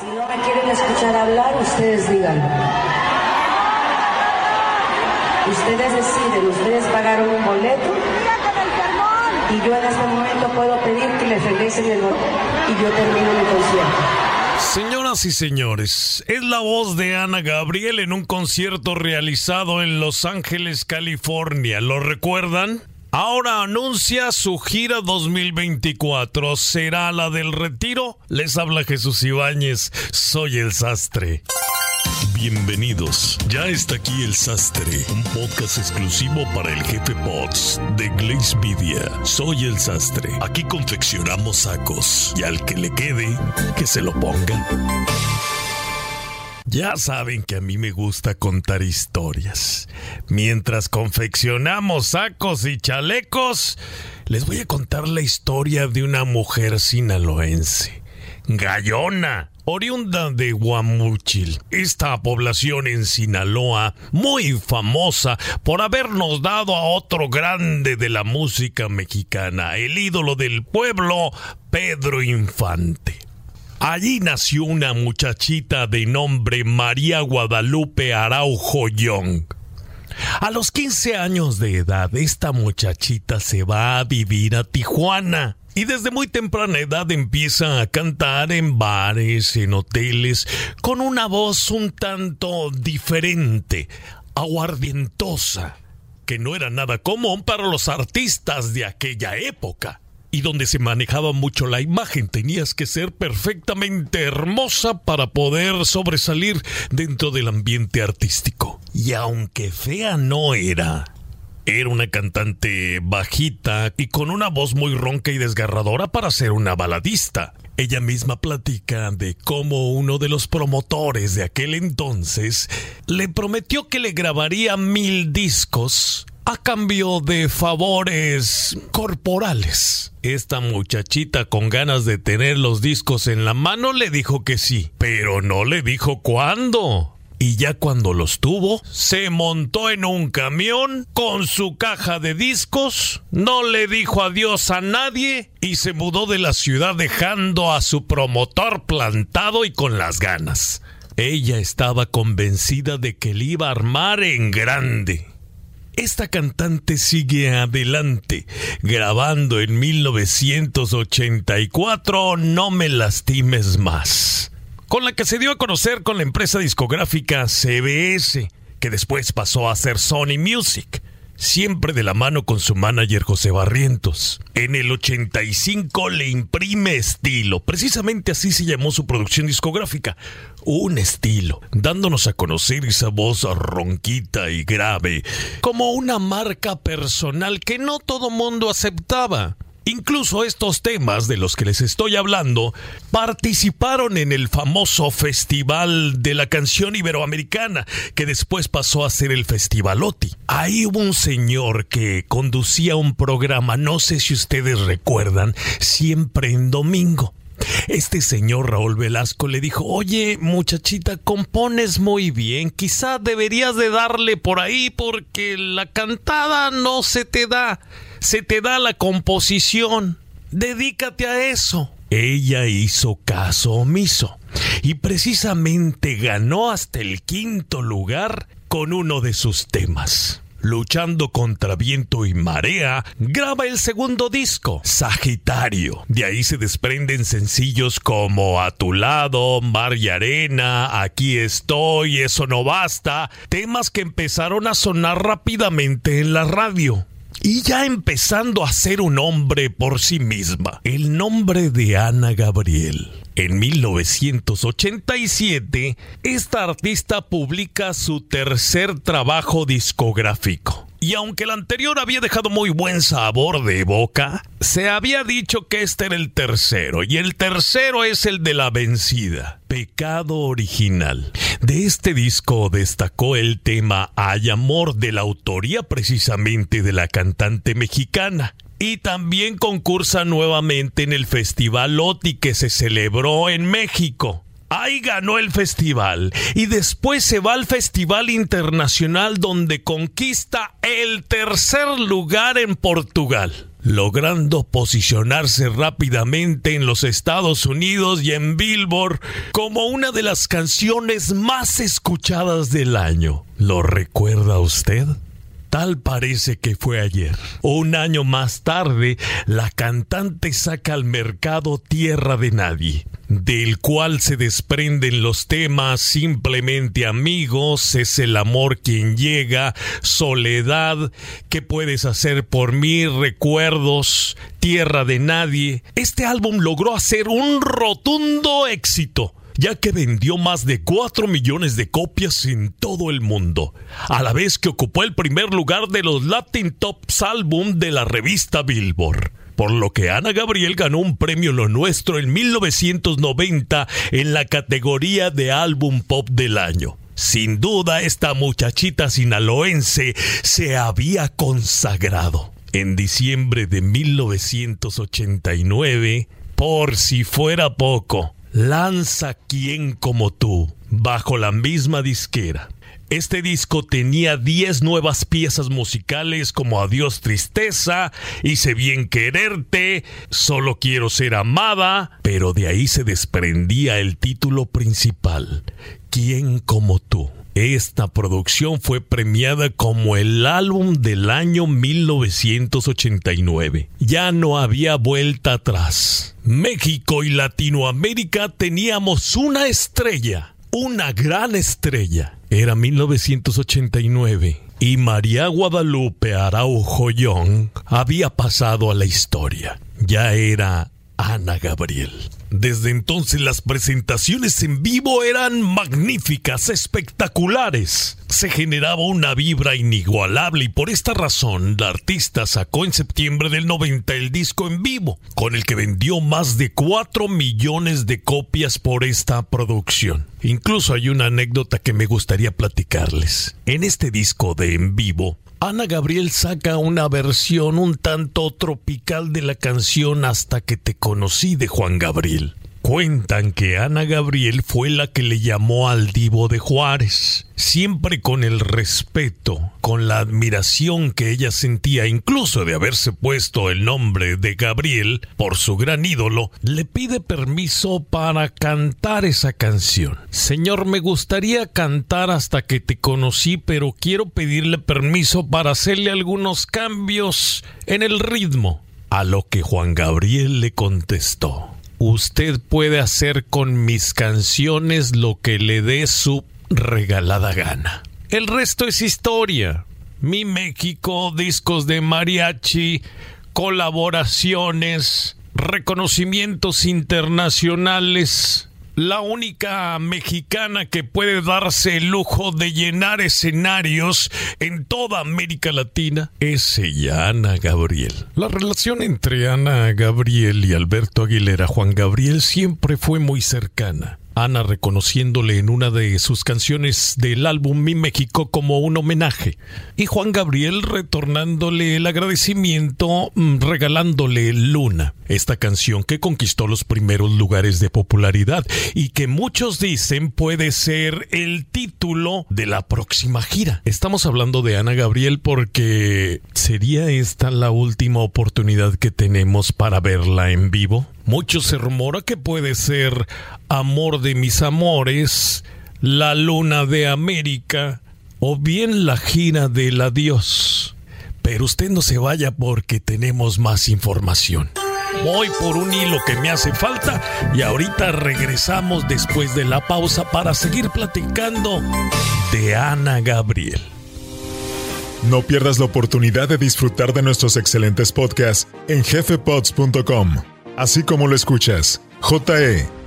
Si no me quieren escuchar hablar, ustedes digan. Ustedes deciden, ustedes pagaron un boleto y yo en este momento puedo pedir que les regresen el boleto y yo termino mi concierto. Señoras y señores, es la voz de Ana Gabriel en un concierto realizado en Los Ángeles, California. ¿Lo recuerdan? Ahora anuncia su gira 2024. ¿Será la del retiro? Les habla Jesús Ibáñez. Soy el sastre. Bienvenidos. Ya está aquí El Sastre, un podcast exclusivo para el jefe Pots de Glaze Media. Soy El Sastre. Aquí confeccionamos sacos y al que le quede, que se lo ponga. Ya saben que a mí me gusta contar historias. Mientras confeccionamos sacos y chalecos, les voy a contar la historia de una mujer sinaloense. Gallona, oriunda de Guamúchil, esta población en Sinaloa, muy famosa por habernos dado a otro grande de la música mexicana, el ídolo del pueblo, Pedro Infante. Allí nació una muchachita de nombre María Guadalupe Araujo Young. A los 15 años de edad, esta muchachita se va a vivir a Tijuana. Y desde muy temprana edad empieza a cantar en bares, en hoteles, con una voz un tanto diferente, aguardientosa, que no era nada común para los artistas de aquella época y donde se manejaba mucho la imagen. Tenías que ser perfectamente hermosa para poder sobresalir dentro del ambiente artístico. Y aunque fea no era, era una cantante bajita y con una voz muy ronca y desgarradora para ser una baladista. Ella misma platica de cómo uno de los promotores de aquel entonces le prometió que le grabaría mil discos a cambio de favores corporales. Esta muchachita con ganas de tener los discos en la mano le dijo que sí, pero no le dijo cuándo. Y ya cuando los tuvo, se montó en un camión con su caja de discos, no le dijo adiós a nadie y se mudó de la ciudad dejando a su promotor plantado y con las ganas. Ella estaba convencida de que le iba a armar en grande. Esta cantante sigue adelante, grabando en 1984 No me lastimes más, con la que se dio a conocer con la empresa discográfica CBS, que después pasó a ser Sony Music siempre de la mano con su manager José Barrientos. En el 85 le imprime estilo, precisamente así se llamó su producción discográfica, un estilo, dándonos a conocer esa voz ronquita y grave, como una marca personal que no todo mundo aceptaba. Incluso estos temas de los que les estoy hablando participaron en el famoso Festival de la Canción Iberoamericana, que después pasó a ser el Festivalotti. Ahí hubo un señor que conducía un programa, no sé si ustedes recuerdan, siempre en domingo. Este señor Raúl Velasco le dijo, oye muchachita, compones muy bien, quizá deberías de darle por ahí porque la cantada no se te da se te da la composición. Dedícate a eso. Ella hizo caso omiso y precisamente ganó hasta el quinto lugar con uno de sus temas. Luchando contra viento y marea, graba el segundo disco, Sagitario. De ahí se desprenden sencillos como A tu lado, Mar y Arena, Aquí estoy, Eso no basta, temas que empezaron a sonar rápidamente en la radio y ya empezando a ser un hombre por sí misma. El nombre de Ana Gabriel. En 1987, esta artista publica su tercer trabajo discográfico. Y aunque el anterior había dejado muy buen sabor de boca, se había dicho que este era el tercero, y el tercero es el de la vencida, Pecado Original. De este disco destacó el tema Hay Amor de la autoría precisamente de la cantante mexicana. Y también concursa nuevamente en el Festival OTI que se celebró en México. Ahí ganó el festival y después se va al Festival Internacional donde conquista el tercer lugar en Portugal. logrando posicionarse rápidamente en los Estados Unidos y en Billboard como una de las canciones más escuchadas del año. ¿Lo recuerda usted? Tal parece que fue ayer. Un año más tarde, la cantante saca al mercado Tierra de Nadie, del cual se desprenden los temas Simplemente amigos, es el amor quien llega, Soledad, ¿qué puedes hacer por mí? Recuerdos, Tierra de Nadie. Este álbum logró hacer un rotundo éxito ya que vendió más de 4 millones de copias en todo el mundo, a la vez que ocupó el primer lugar de los Latin Tops Album de la revista Billboard por lo que Ana Gabriel ganó un premio Lo Nuestro en 1990 en la categoría de álbum pop del año. Sin duda, esta muchachita sinaloense se había consagrado. En diciembre de 1989, por si fuera poco, lanza Quién como tú bajo la misma disquera. Este disco tenía 10 nuevas piezas musicales como Adiós Tristeza, Hice bien quererte, Solo quiero ser amada, pero de ahí se desprendía el título principal, ¿Quién como tú? Esta producción fue premiada como el álbum del año 1989. Ya no había vuelta atrás. México y Latinoamérica teníamos una estrella, una gran estrella. Era 1989 y María Guadalupe Araujo Young había pasado a la historia. Ya era Ana Gabriel. Desde entonces las presentaciones en vivo eran magníficas, espectaculares. Se generaba una vibra inigualable y por esta razón la artista sacó en septiembre del 90 el disco en vivo, con el que vendió más de 4 millones de copias por esta producción. Incluso hay una anécdota que me gustaría platicarles. En este disco de en vivo, Ana Gabriel saca una versión un tanto tropical de la canción Hasta que te conocí de Juan Gabriel. Cuentan que Ana Gabriel fue la que le llamó al divo de Juárez, siempre con el respeto, con la admiración que ella sentía incluso de haberse puesto el nombre de Gabriel por su gran ídolo, le pide permiso para cantar esa canción. Señor, me gustaría cantar hasta que te conocí, pero quiero pedirle permiso para hacerle algunos cambios en el ritmo. A lo que Juan Gabriel le contestó usted puede hacer con mis canciones lo que le dé su regalada gana. El resto es historia. Mi México, discos de mariachi, colaboraciones, reconocimientos internacionales la única mexicana que puede darse el lujo de llenar escenarios en toda América Latina es ella, Ana Gabriel. La relación entre Ana Gabriel y Alberto Aguilera Juan Gabriel siempre fue muy cercana. Ana reconociéndole en una de sus canciones del álbum Mi México como un homenaje, y Juan Gabriel retornándole el agradecimiento mm, regalándole Luna, esta canción que conquistó los primeros lugares de popularidad y que muchos dicen puede ser el título de la próxima gira. Estamos hablando de Ana Gabriel porque sería esta la última oportunidad que tenemos para verla en vivo. Mucho se rumora que puede ser Amor de mis amores, La Luna de América o bien la gira del adiós. Pero usted no se vaya porque tenemos más información. Voy por un hilo que me hace falta y ahorita regresamos después de la pausa para seguir platicando de Ana Gabriel. No pierdas la oportunidad de disfrutar de nuestros excelentes podcasts en jefepods.com así como lo escuchas,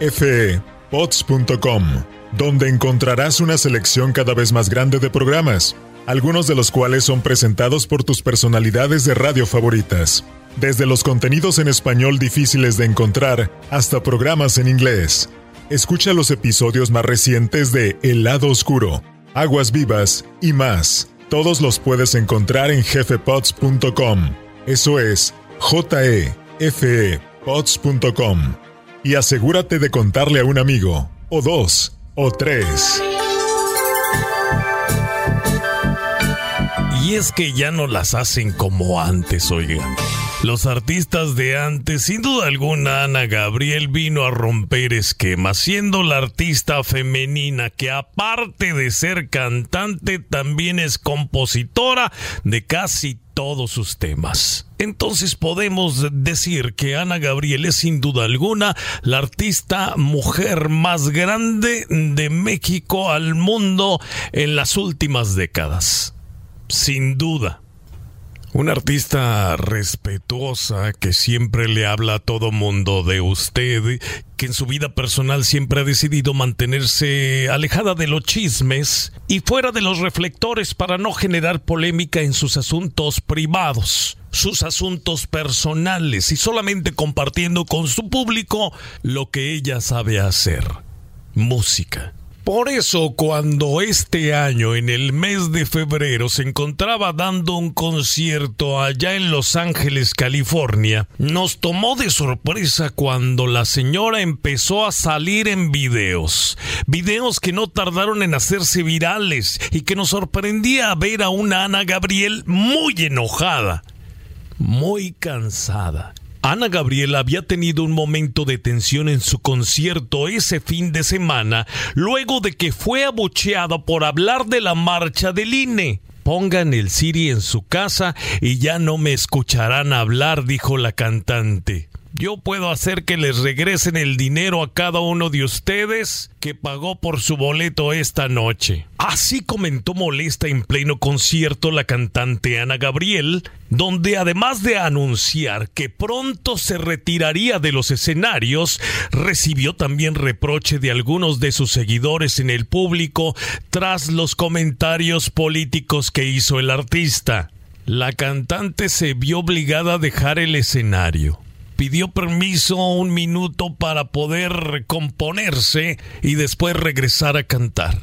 jefepods.com, donde encontrarás una selección cada vez más grande de programas, algunos de los cuales son presentados por tus personalidades de radio favoritas, desde los contenidos en español difíciles de encontrar hasta programas en inglés. Escucha los episodios más recientes de El lado oscuro, Aguas vivas y más. Todos los puedes encontrar en jefepods.com. Eso es J E y asegúrate de contarle a un amigo, o dos, o tres. Y es que ya no las hacen como antes, oiga. Los artistas de antes, sin duda alguna, Ana Gabriel vino a romper esquemas, siendo la artista femenina que aparte de ser cantante, también es compositora de casi todos sus temas. Entonces podemos decir que Ana Gabriel es sin duda alguna la artista mujer más grande de México al mundo en las últimas décadas. Sin duda. Una artista respetuosa que siempre le habla a todo mundo de usted, que en su vida personal siempre ha decidido mantenerse alejada de los chismes y fuera de los reflectores para no generar polémica en sus asuntos privados, sus asuntos personales y solamente compartiendo con su público lo que ella sabe hacer, música. Por eso cuando este año, en el mes de febrero, se encontraba dando un concierto allá en Los Ángeles, California, nos tomó de sorpresa cuando la señora empezó a salir en videos. Videos que no tardaron en hacerse virales y que nos sorprendía ver a una Ana Gabriel muy enojada, muy cansada Ana Gabriela había tenido un momento de tensión en su concierto ese fin de semana, luego de que fue abucheada por hablar de la marcha del INE. Pongan el Siri en su casa y ya no me escucharán hablar, dijo la cantante. Yo puedo hacer que les regresen el dinero a cada uno de ustedes que pagó por su boleto esta noche. Así comentó molesta en pleno concierto la cantante Ana Gabriel, donde además de anunciar que pronto se retiraría de los escenarios, recibió también reproche de algunos de sus seguidores en el público tras los comentarios políticos que hizo el artista. La cantante se vio obligada a dejar el escenario pidió permiso un minuto para poder componerse y después regresar a cantar.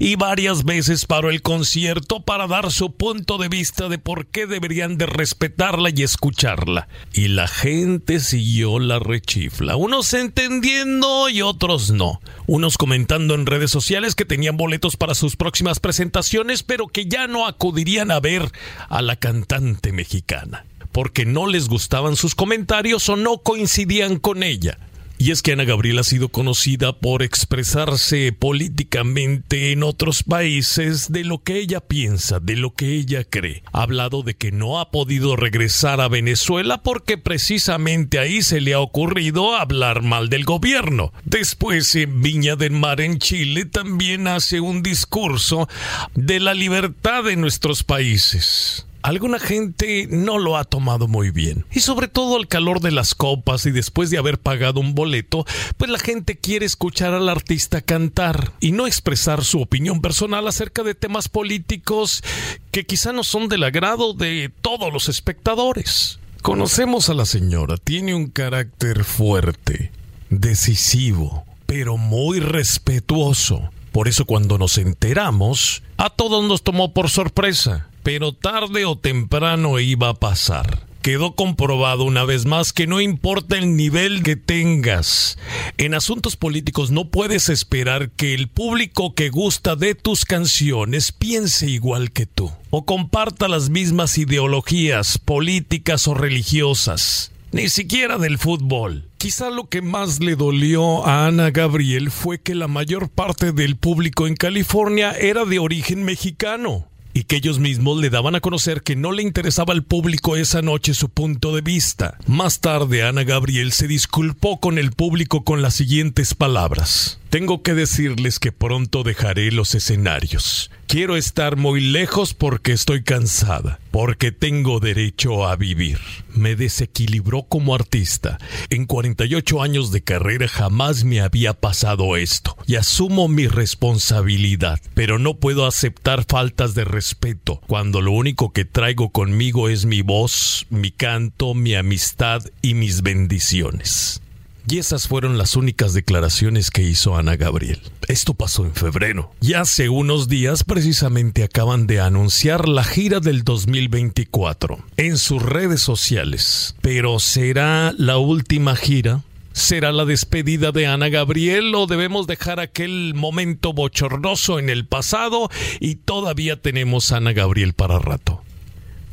Y varias veces paró el concierto para dar su punto de vista de por qué deberían de respetarla y escucharla. Y la gente siguió la rechifla, unos entendiendo y otros no. Unos comentando en redes sociales que tenían boletos para sus próximas presentaciones, pero que ya no acudirían a ver a la cantante mexicana porque no les gustaban sus comentarios o no coincidían con ella. Y es que Ana Gabriel ha sido conocida por expresarse políticamente en otros países de lo que ella piensa, de lo que ella cree. Ha hablado de que no ha podido regresar a Venezuela porque precisamente ahí se le ha ocurrido hablar mal del gobierno. Después en Viña del Mar en Chile también hace un discurso de la libertad de nuestros países alguna gente no lo ha tomado muy bien. Y sobre todo al calor de las copas y después de haber pagado un boleto, pues la gente quiere escuchar al artista cantar y no expresar su opinión personal acerca de temas políticos que quizá no son del agrado de todos los espectadores. Conocemos a la señora, tiene un carácter fuerte, decisivo, pero muy respetuoso. Por eso cuando nos enteramos, a todos nos tomó por sorpresa pero tarde o temprano iba a pasar. Quedó comprobado una vez más que no importa el nivel que tengas. En asuntos políticos no puedes esperar que el público que gusta de tus canciones piense igual que tú o comparta las mismas ideologías políticas o religiosas. Ni siquiera del fútbol. Quizá lo que más le dolió a Ana Gabriel fue que la mayor parte del público en California era de origen mexicano y que ellos mismos le daban a conocer que no le interesaba al público esa noche su punto de vista. Más tarde Ana Gabriel se disculpó con el público con las siguientes palabras. Tengo que decirles que pronto dejaré los escenarios. Quiero estar muy lejos porque estoy cansada, porque tengo derecho a vivir. Me desequilibró como artista. En 48 años de carrera jamás me había pasado esto y asumo mi responsabilidad, pero no puedo aceptar faltas de respeto cuando lo único que traigo conmigo es mi voz, mi canto, mi amistad y mis bendiciones. Y esas fueron las únicas declaraciones que hizo Ana Gabriel. Esto pasó en febrero. Y hace unos días precisamente acaban de anunciar la gira del 2024 en sus redes sociales. Pero ¿será la última gira? ¿Será la despedida de Ana Gabriel o debemos dejar aquel momento bochornoso en el pasado y todavía tenemos Ana Gabriel para rato?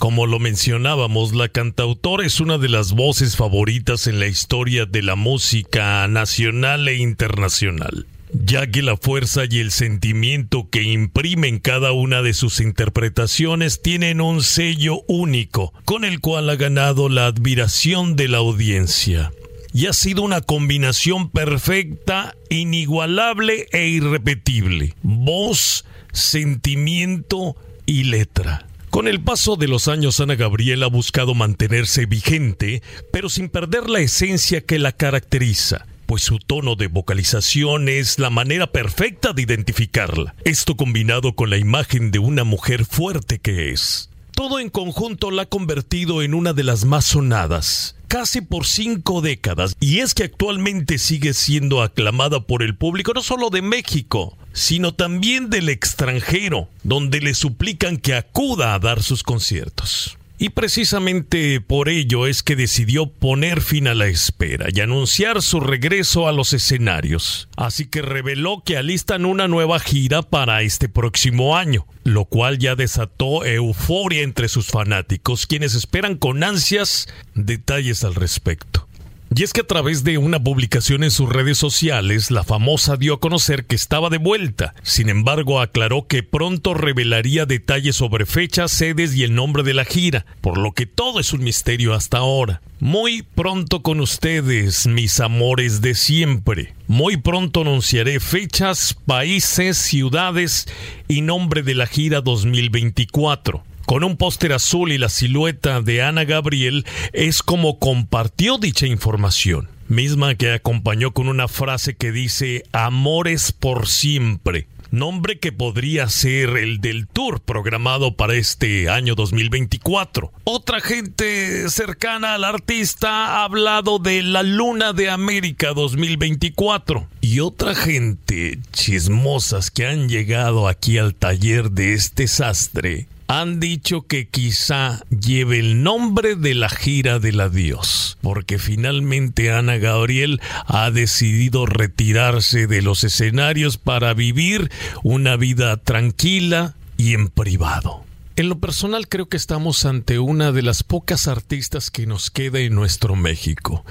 Como lo mencionábamos, la cantautora es una de las voces favoritas en la historia de la música nacional e internacional ya que la fuerza y el sentimiento que imprimen cada una de sus interpretaciones tienen un sello único, con el cual ha ganado la admiración de la audiencia. Y ha sido una combinación perfecta, inigualable e irrepetible. Voz, sentimiento y letra. Con el paso de los años, Ana Gabriel ha buscado mantenerse vigente, pero sin perder la esencia que la caracteriza pues su tono de vocalización es la manera perfecta de identificarla. Esto combinado con la imagen de una mujer fuerte que es. Todo en conjunto la ha convertido en una de las más sonadas, casi por cinco décadas, y es que actualmente sigue siendo aclamada por el público no solo de México, sino también del extranjero, donde le suplican que acuda a dar sus conciertos. Y precisamente por ello es que decidió poner fin a la espera y anunciar su regreso a los escenarios. Así que reveló que alistan una nueva gira para este próximo año, lo cual ya desató euforia entre sus fanáticos, quienes esperan con ansias detalles al respecto. Y es que a través de una publicación en sus redes sociales, la famosa dio a conocer que estaba de vuelta. Sin embargo, aclaró que pronto revelaría detalles sobre fechas, sedes y el nombre de la gira, por lo que todo es un misterio hasta ahora. Muy pronto con ustedes, mis amores de siempre. Muy pronto anunciaré fechas, países, ciudades y nombre de la gira 2024 con un póster azul y la silueta de Ana Gabriel, es como compartió dicha información, misma que acompañó con una frase que dice Amores por siempre nombre que podría ser el del tour programado para este año 2024. Otra gente cercana al artista ha hablado de la Luna de América 2024. Y otra gente chismosas que han llegado aquí al taller de este sastre han dicho que quizá lleve el nombre de la gira del adiós, porque finalmente Ana Gabriel ha decidido retirarse de los escenarios para vivir una vida tranquila y en privado. En lo personal creo que estamos ante una de las pocas artistas que nos queda en nuestro México,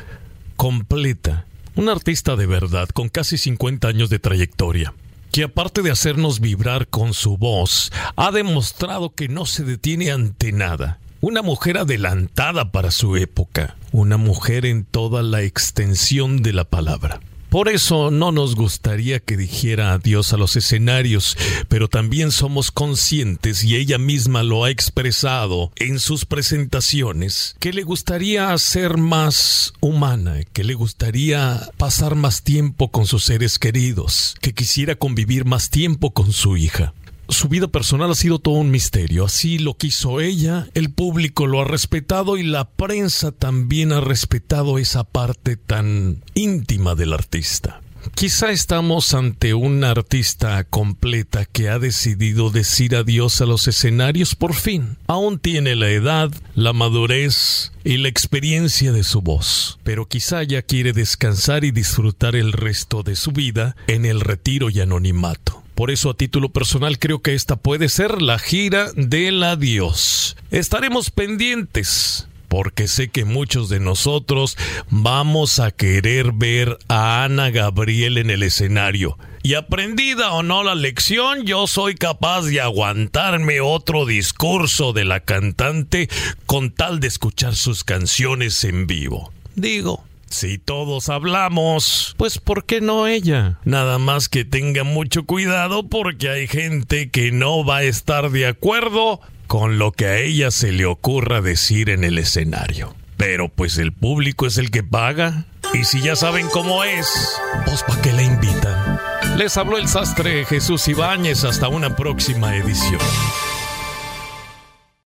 completa, un artista de verdad con casi 50 años de trayectoria que aparte de hacernos vibrar con su voz, ha demostrado que no se detiene ante nada. Una mujer adelantada para su época, una mujer en toda la extensión de la palabra. Por eso no nos gustaría que dijera adiós a los escenarios, pero también somos conscientes, y ella misma lo ha expresado en sus presentaciones, que le gustaría ser más humana, que le gustaría pasar más tiempo con sus seres queridos, que quisiera convivir más tiempo con su hija su vida personal ha sido todo un misterio. Así lo quiso ella, el público lo ha respetado y la prensa también ha respetado esa parte tan íntima del artista. Quizá estamos ante una artista completa que ha decidido decir adiós a los escenarios por fin. Aún tiene la edad, la madurez y la experiencia de su voz, pero quizá ya quiere descansar y disfrutar el resto de su vida en el retiro y anonimato. Por eso a título personal creo que esta puede ser la gira del adiós. Estaremos pendientes porque sé que muchos de nosotros vamos a querer ver a Ana Gabriel en el escenario. Y aprendida o no la lección, yo soy capaz de aguantarme otro discurso de la cantante con tal de escuchar sus canciones en vivo. Digo, si todos hablamos, pues ¿por qué no ella? Nada más que tenga mucho cuidado porque hay gente que no va a estar de acuerdo con lo que a ella se le ocurra decir en el escenario. Pero pues el público es el que paga. Y si ya saben cómo es, pues ¿para qué le invitan? Les habló el sastre Jesús Ibáñez. Hasta una próxima edición.